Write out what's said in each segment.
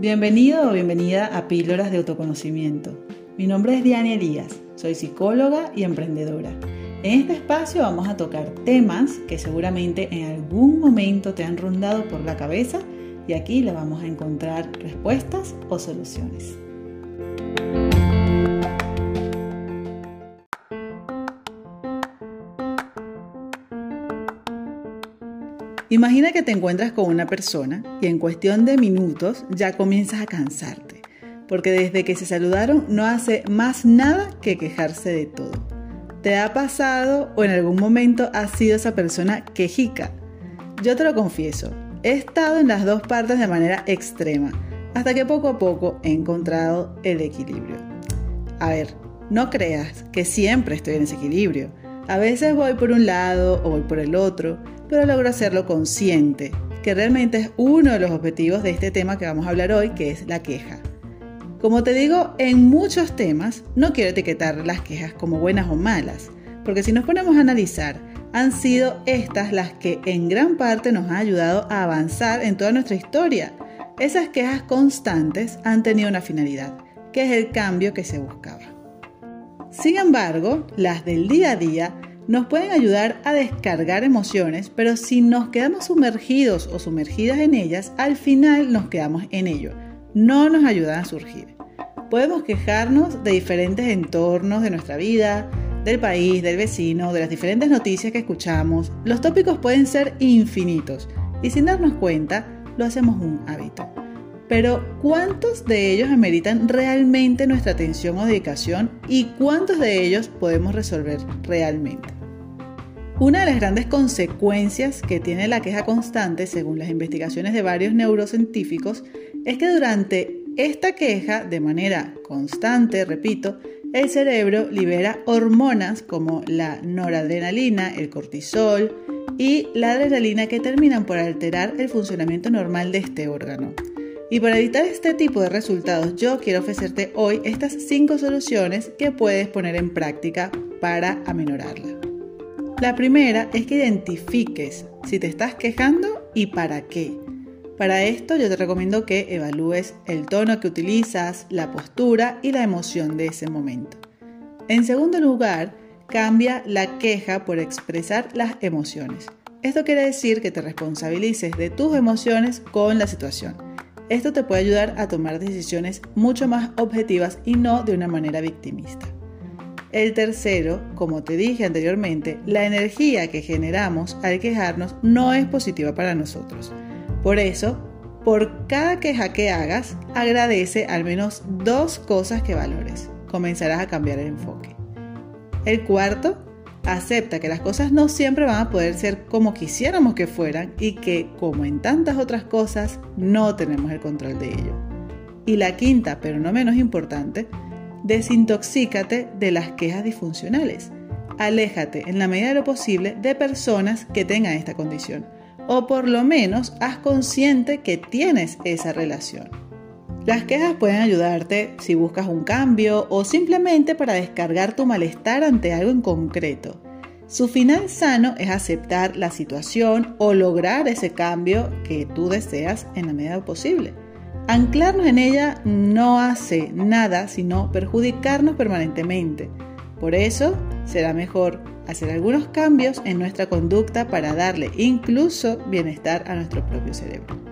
Bienvenido o bienvenida a Píldoras de Autoconocimiento. Mi nombre es Diana Elías, soy psicóloga y emprendedora. En este espacio vamos a tocar temas que seguramente en algún momento te han rondado por la cabeza y aquí le vamos a encontrar respuestas o soluciones. Imagina que te encuentras con una persona y en cuestión de minutos ya comienzas a cansarte, porque desde que se saludaron no hace más nada que quejarse de todo. ¿Te ha pasado o en algún momento has sido esa persona quejica? Yo te lo confieso, he estado en las dos partes de manera extrema, hasta que poco a poco he encontrado el equilibrio. A ver, no creas que siempre estoy en ese equilibrio. A veces voy por un lado o voy por el otro, pero logro hacerlo consciente, que realmente es uno de los objetivos de este tema que vamos a hablar hoy, que es la queja. Como te digo, en muchos temas no quiero etiquetar las quejas como buenas o malas, porque si nos ponemos a analizar, han sido estas las que en gran parte nos han ayudado a avanzar en toda nuestra historia. Esas quejas constantes han tenido una finalidad, que es el cambio que se buscaba. Sin embargo, las del día a día nos pueden ayudar a descargar emociones, pero si nos quedamos sumergidos o sumergidas en ellas, al final nos quedamos en ello. No nos ayudan a surgir. Podemos quejarnos de diferentes entornos de nuestra vida, del país, del vecino, de las diferentes noticias que escuchamos. Los tópicos pueden ser infinitos y sin darnos cuenta lo hacemos un hábito. Pero ¿cuántos de ellos ameritan realmente nuestra atención o dedicación y cuántos de ellos podemos resolver realmente? Una de las grandes consecuencias que tiene la queja constante, según las investigaciones de varios neurocientíficos, es que durante esta queja, de manera constante, repito, el cerebro libera hormonas como la noradrenalina, el cortisol y la adrenalina que terminan por alterar el funcionamiento normal de este órgano. Y para evitar este tipo de resultados, yo quiero ofrecerte hoy estas 5 soluciones que puedes poner en práctica para aminorarla. La primera es que identifiques si te estás quejando y para qué. Para esto yo te recomiendo que evalúes el tono que utilizas, la postura y la emoción de ese momento. En segundo lugar, cambia la queja por expresar las emociones. Esto quiere decir que te responsabilices de tus emociones con la situación. Esto te puede ayudar a tomar decisiones mucho más objetivas y no de una manera victimista. El tercero, como te dije anteriormente, la energía que generamos al quejarnos no es positiva para nosotros. Por eso, por cada queja que hagas, agradece al menos dos cosas que valores. Comenzarás a cambiar el enfoque. El cuarto, acepta que las cosas no siempre van a poder ser como quisiéramos que fueran y que, como en tantas otras cosas, no tenemos el control de ello. Y la quinta, pero no menos importante, desintoxícate de las quejas disfuncionales. Aléjate en la medida de lo posible de personas que tengan esta condición o por lo menos haz consciente que tienes esa relación. Las quejas pueden ayudarte si buscas un cambio o simplemente para descargar tu malestar ante algo en concreto. Su final sano es aceptar la situación o lograr ese cambio que tú deseas en la medida posible. Anclarnos en ella no hace nada sino perjudicarnos permanentemente. Por eso será mejor hacer algunos cambios en nuestra conducta para darle incluso bienestar a nuestro propio cerebro.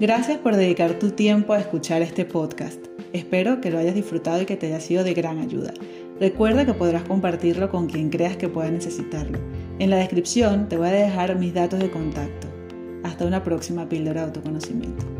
Gracias por dedicar tu tiempo a escuchar este podcast. Espero que lo hayas disfrutado y que te haya sido de gran ayuda. Recuerda que podrás compartirlo con quien creas que pueda necesitarlo. En la descripción te voy a dejar mis datos de contacto. Hasta una próxima píldora de autoconocimiento.